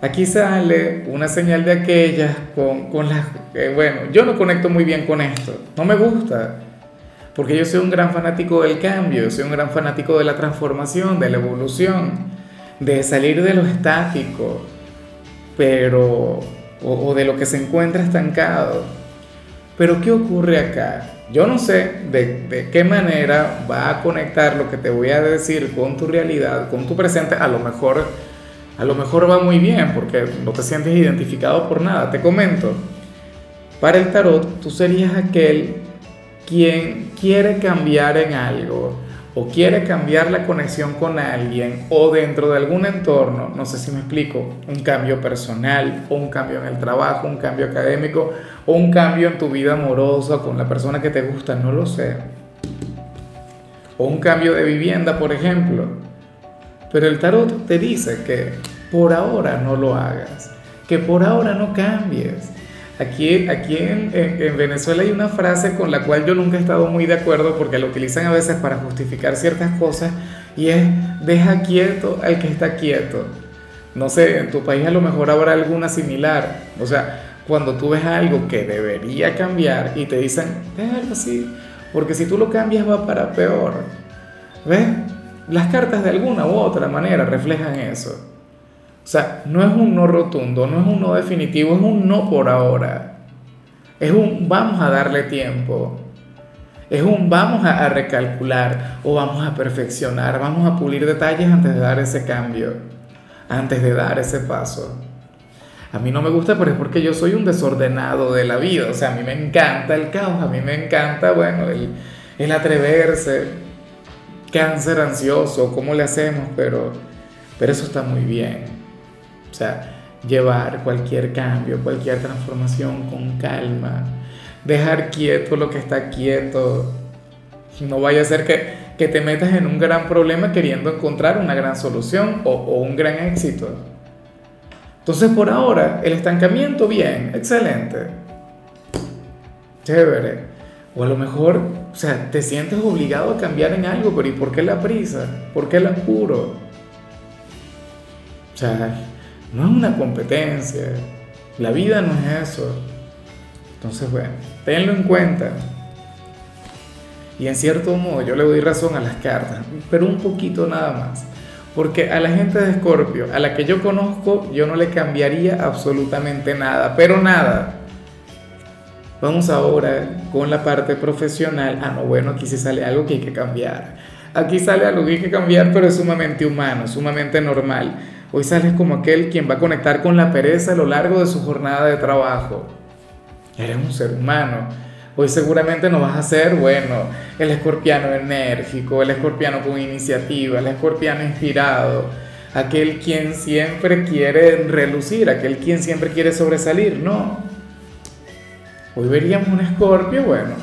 Aquí sale una señal de aquellas con, con las... bueno, yo no conecto muy bien con esto, no me gusta, porque yo soy un gran fanático del cambio, soy un gran fanático de la transformación, de la evolución, de salir de lo estático, pero... o, o de lo que se encuentra estancado. Pero ¿qué ocurre acá? Yo no sé de, de, qué manera va a conectar lo que te voy a decir con tu realidad, con tu presente. A lo mejor a lo mejor va muy bien porque no te sientes identificado por nada. Te comento, para el tarot tú serías aquel quien quiere cambiar en algo o quiere cambiar la conexión con alguien o dentro de algún entorno, no sé si me explico, un cambio personal o un cambio en el trabajo, un cambio académico o un cambio en tu vida amorosa con la persona que te gusta, no lo sé. O un cambio de vivienda, por ejemplo pero el tarot te dice que por ahora no lo hagas, que por ahora no cambies. Aquí, aquí en, en, Venezuela hay una frase con la cual yo nunca he estado muy de acuerdo porque la utilizan a veces para justificar ciertas cosas y es deja quieto al que está quieto. No sé, en tu país a lo mejor habrá alguna similar. O sea, cuando tú ves algo que debería cambiar y te dicen, déjalo así, porque si tú lo cambias va para peor. ¿Ves? Las cartas de alguna u otra manera reflejan eso. O sea, no es un no rotundo, no es un no definitivo, es un no por ahora. Es un vamos a darle tiempo. Es un vamos a, recalcular o vamos a perfeccionar, vamos a pulir detalles antes de dar ese cambio, antes de dar ese paso. A mí no me gusta, pero es porque yo soy un desordenado de la vida. O sea, a mí me encanta el caos, a mí me encanta, bueno, el, el atreverse, cáncer ansioso, ¿cómo le hacemos? Pero, pero eso está muy bien. O sea, llevar cualquier cambio, cualquier transformación con calma, dejar quieto lo que está quieto. No vaya a ser que, que te metas en un gran problema queriendo encontrar una gran solución o, o un gran éxito. Entonces, por ahora, el estancamiento, bien, excelente. Chévere. O a lo mejor, o sea, te sientes obligado a cambiar en algo, pero ¿y por qué la prisa? ¿Por qué el apuro? O sea, no es una competencia. La vida no es eso. Entonces, bueno, tenlo en cuenta. Y en cierto modo yo le doy razón a las cartas, pero un poquito nada más. Porque a la gente de Escorpio, a la que yo conozco, yo no le cambiaría absolutamente nada, pero nada. Vamos ahora con la parte profesional. Ah, no, bueno, aquí sí sale algo que hay que cambiar. Aquí sale algo que hay que cambiar, pero es sumamente humano, sumamente normal. Hoy sales como aquel quien va a conectar con la pereza a lo largo de su jornada de trabajo. Eres un ser humano. Hoy seguramente no vas a ser, bueno, el escorpiano enérgico, el escorpiano con iniciativa, el escorpiano inspirado, aquel quien siempre quiere relucir, aquel quien siempre quiere sobresalir. No, Hoy veríamos un escorpio, bueno,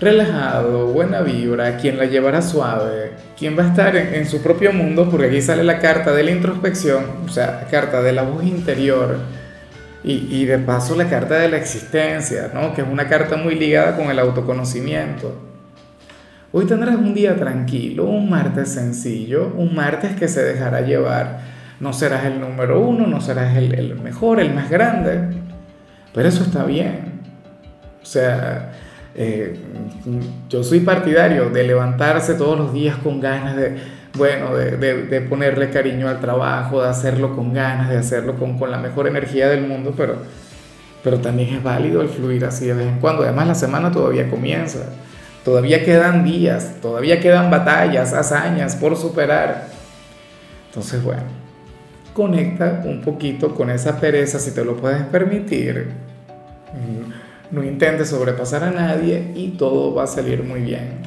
relajado, buena vibra, quien la llevará suave, quien va a estar en, su propio mundo, porque aquí sale la carta de la introspección, o sea, la carta de la voz interior, y, y de paso la carta de la existencia, ¿no? que es una carta muy ligada con el autoconocimiento. Hoy tendrás un día tranquilo, un martes sencillo, un martes que se dejará llevar. No serás el número uno, no serás el, el mejor, el más grande, pero eso está bien. O sea, eh, yo soy partidario de levantarse todos los días con ganas de, bueno, de, ponerle cariño al trabajo, de hacerlo con ganas, de hacerlo con, con, la mejor energía del mundo, pero, pero también es válido el fluir así de vez en cuando. Además, la semana todavía comienza, todavía quedan días, todavía quedan batallas, hazañas por superar. Entonces, bueno, conecta un poquito con esa pereza si te lo puedes permitir no intentes sobrepasar a nadie y todo va a salir muy bien.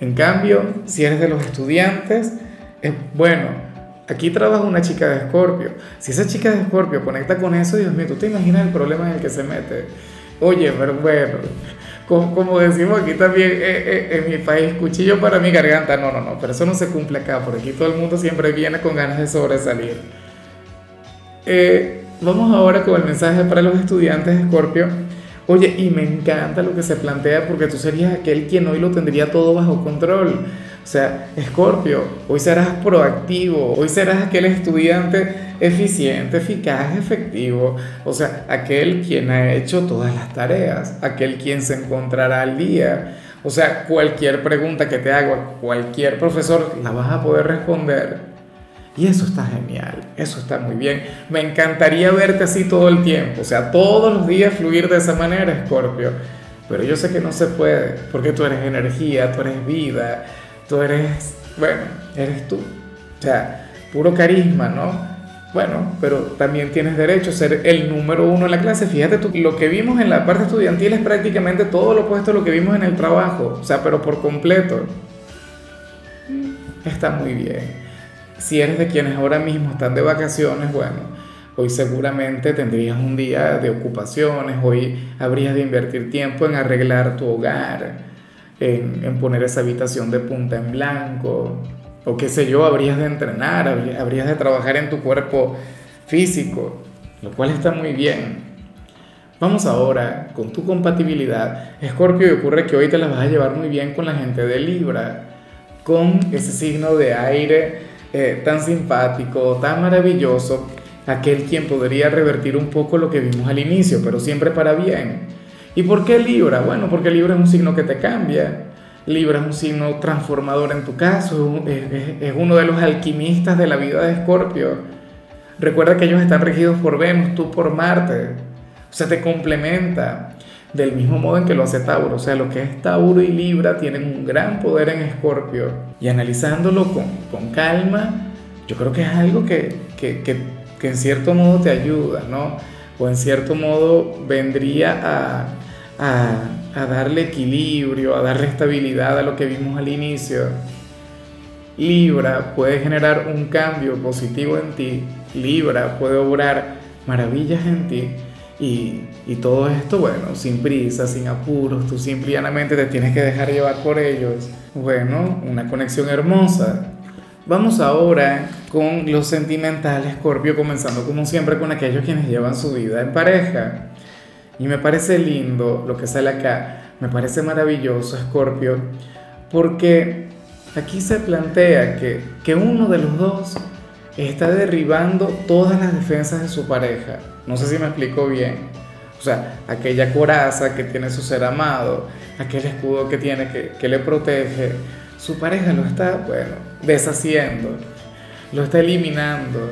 En cambio, si eres de los estudiantes, es bueno, aquí trabaja una chica de Escorpio. Si esa chica de Escorpio conecta con eso, Dios mío, ¿tú te imaginas el problema en el que se mete? Oye, pero bueno, como, decimos aquí también eh, eh, en mi país, cuchillo para mi garganta. No, no, no, pero eso no se cumple acá, porque aquí todo el mundo siempre viene con ganas de sobresalir. Eh, vamos ahora con el mensaje para los estudiantes de Escorpio. Oye, y me encanta lo que se plantea porque tú serías aquel quien hoy lo tendría todo bajo control. O sea, Escorpio, hoy serás proactivo, hoy serás aquel estudiante eficiente, eficaz, efectivo. O sea, aquel quien ha hecho todas las tareas, aquel quien se encontrará al día. O sea, cualquier pregunta que te haga cualquier profesor la vas a poder responder. Y eso está genial, eso está muy bien. Me encantaría verte así todo el tiempo, o sea, todos los días fluir de esa manera, Scorpio. Pero yo sé que no se puede, porque tú eres energía, tú eres vida, tú eres, bueno, eres tú. O sea, puro carisma, ¿no? Bueno, pero también tienes derecho a ser el número uno en la clase. Fíjate tú, lo que vimos en la parte estudiantil es prácticamente todo lo opuesto a lo que vimos en el trabajo, o sea, pero por completo. Está muy bien. Si eres de quienes ahora mismo están de vacaciones, bueno, hoy seguramente tendrías un día de ocupaciones, hoy habrías de invertir tiempo en arreglar tu hogar en, poner esa habitación de punta en blanco, o qué sé yo, habrías de entrenar, habrías de trabajar en tu cuerpo físico, lo cual está muy bien. Vamos ahora con tu compatibilidad. Escorpio, ocurre que hoy te la vas a llevar muy bien con la gente de Libra, con ese signo de aire eh, tan simpático, tan maravilloso, aquel quien podría revertir un poco lo que vimos al inicio, pero siempre para bien. ¿Y por qué Libra? Bueno, porque Libra es un signo que te cambia. Libra es un signo transformador en tu caso, es, uno de los alquimistas de la vida de Escorpio. Recuerda que ellos están regidos por Venus, tú por Marte. O sea, te complementa del mismo modo en que lo hace Tauro. O sea, lo que es Tauro y Libra tienen un gran poder en Escorpio. Y analizándolo con, con, calma, yo creo que es algo que, que, que, en cierto modo te ayuda, ¿no? O en cierto modo vendría a a, darle equilibrio, a darle estabilidad a lo que vimos al inicio. Libra puede generar un cambio positivo en ti, Libra puede obrar maravillas en ti y, todo esto, bueno, sin prisa, sin apuros, tú simplemente te tienes que dejar llevar por ellos. Bueno, una conexión hermosa. Vamos ahora con los sentimentales, Scorpio, comenzando como siempre con aquellos quienes llevan su vida en pareja. Y me parece lindo lo que sale acá, me parece maravilloso, Scorpio, porque aquí se plantea que, que uno de los dos está derribando todas las defensas de su pareja. No sé si me explico bien. O sea, aquella coraza que tiene su ser amado, aquel escudo que tiene que, que le protege, su pareja lo está, bueno, deshaciendo, lo está eliminando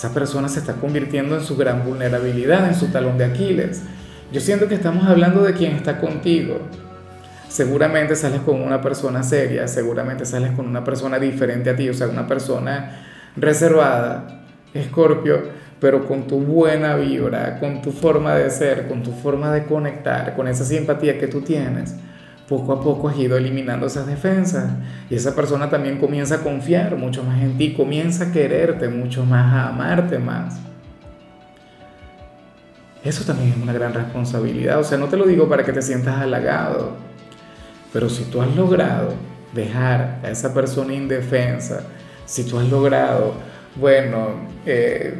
esa persona se está convirtiendo en su gran vulnerabilidad, en su talón de Aquiles. Yo siento que estamos hablando de quien está contigo. Seguramente sales con una persona seria, seguramente sales con una persona diferente a ti, o sea, una persona reservada, escorpio, pero con tu buena vibra, con tu forma de ser, con tu forma de conectar, con esa simpatía que tú tienes poco a poco has ido eliminando esas defensas. Y esa persona también comienza a confiar mucho más en ti, comienza a quererte mucho más, a amarte más. Eso también es una gran responsabilidad, o sea, no te lo digo para que te sientas halagado, pero si tú has logrado dejar a esa persona indefensa, si tú has logrado, bueno, eh,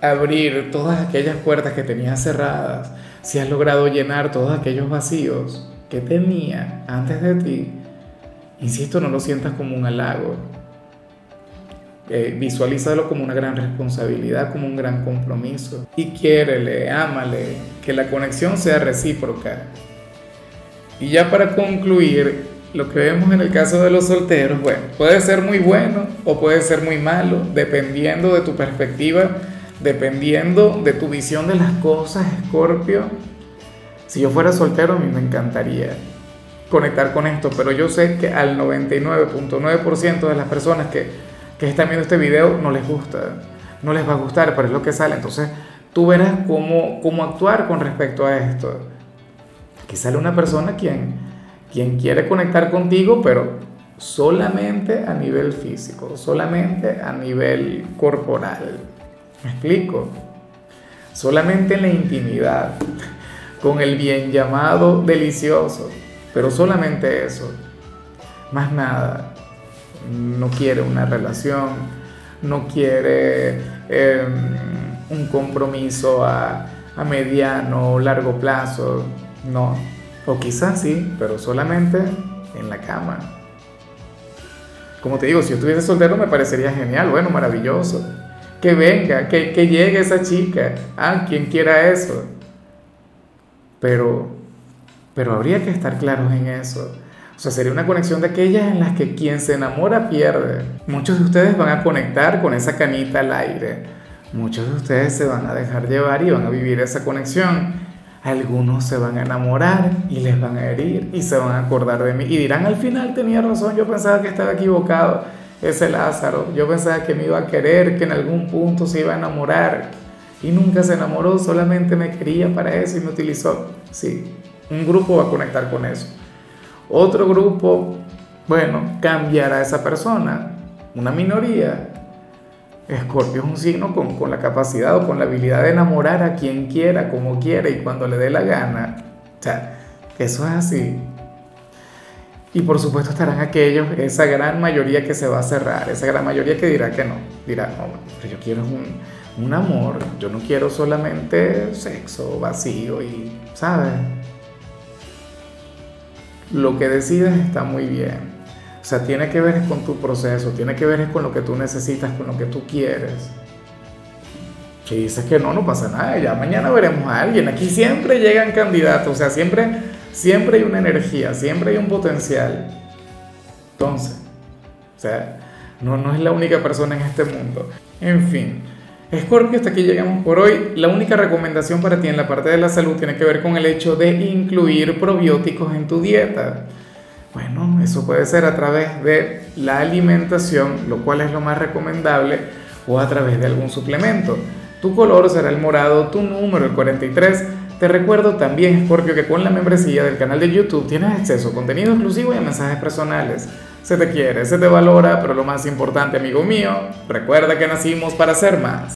abrir todas aquellas puertas que tenías cerradas, si has logrado llenar todos aquellos vacíos, que tenía antes de ti, insisto, no lo sientas como un halago. Eh, visualízalo como una gran responsabilidad, como un gran compromiso. Y quiérele, ámale, que la conexión sea recíproca. Y ya para concluir, lo que vemos en el caso de los solteros, bueno, puede ser muy bueno o puede ser muy malo, dependiendo de tu perspectiva, dependiendo de tu visión de las cosas, Escorpio si yo fuera soltero, a mí me encantaría conectar con esto, pero yo sé que al 99.9% de las personas que, que están viendo este video no les gusta, no les va a gustar, pero es lo que sale. Entonces tú verás cómo, cómo actuar con respecto a esto. Aquí sale una persona quien, quien quiere conectar contigo, pero, solamente a nivel físico, solamente a nivel corporal. ¿Me explico? Solamente en la intimidad, con el bien llamado delicioso, pero solamente eso, más nada. No quiere una relación, no quiere em, un compromiso a, a mediano o largo plazo, no. O quizás sí, pero solamente en la cama. Como te digo, si yo estuviese soltero me parecería genial, bueno, maravilloso. Que venga, que, que llegue esa chica. Ah, quien quiera eso. Pero, pero habría que estar claros en eso. O sea, sería una conexión de aquellas en las que quien se enamora pierde. Muchos de ustedes van a conectar con esa canita al aire. Muchos de ustedes se van a dejar llevar y van a vivir esa conexión. Algunos se van a enamorar y les van a herir y se van a acordar de mí y dirán al final tenía razón, yo pensaba que estaba equivocado, ese Lázaro, yo pensaba que me iba a querer, que en algún punto se iba a enamorar y nunca se enamoró, solamente me quería para eso y me utilizó. Sí, un grupo va a conectar con eso. Otro grupo, bueno, cambiará a esa persona. Una minoría Escorpio es un signo con, con, la capacidad o con la habilidad de enamorar a quien quiera, como quiera y cuando le dé la gana. O sea, eso es así. Y por supuesto estarán aquellos, esa gran mayoría que se va a cerrar, esa gran mayoría que dirá que no. Dirá, no, pero yo quiero un, un amor, yo no quiero solamente sexo vacío y, ¿sabes? Lo que decides está muy bien o sea, tiene que ver con tu proceso, tiene que ver con lo que tú necesitas, con lo que tú quieres. Si dices que no, no pasa nada, ya mañana veremos a alguien. Aquí siempre llegan candidatos, o sea, siempre, siempre hay una energía, siempre hay un potencial. Entonces, o sea, no, no es la única persona en este mundo. En fin, Scorpio, hasta aquí llegamos por hoy. La única recomendación para ti en la parte de la salud tiene que ver con el hecho de incluir probióticos en tu dieta. Bueno, eso puede ser a través de la alimentación, lo cual es lo más recomendable, o a través de algún suplemento. Tu color será el morado, tu número el 43. Te recuerdo también, Scorpio, que con la membresía del canal de YouTube tienes acceso a contenido exclusivo y a mensajes personales. Se te quiere, se te valora, pero lo más importante, amigo mío, recuerda que nacimos para ser más.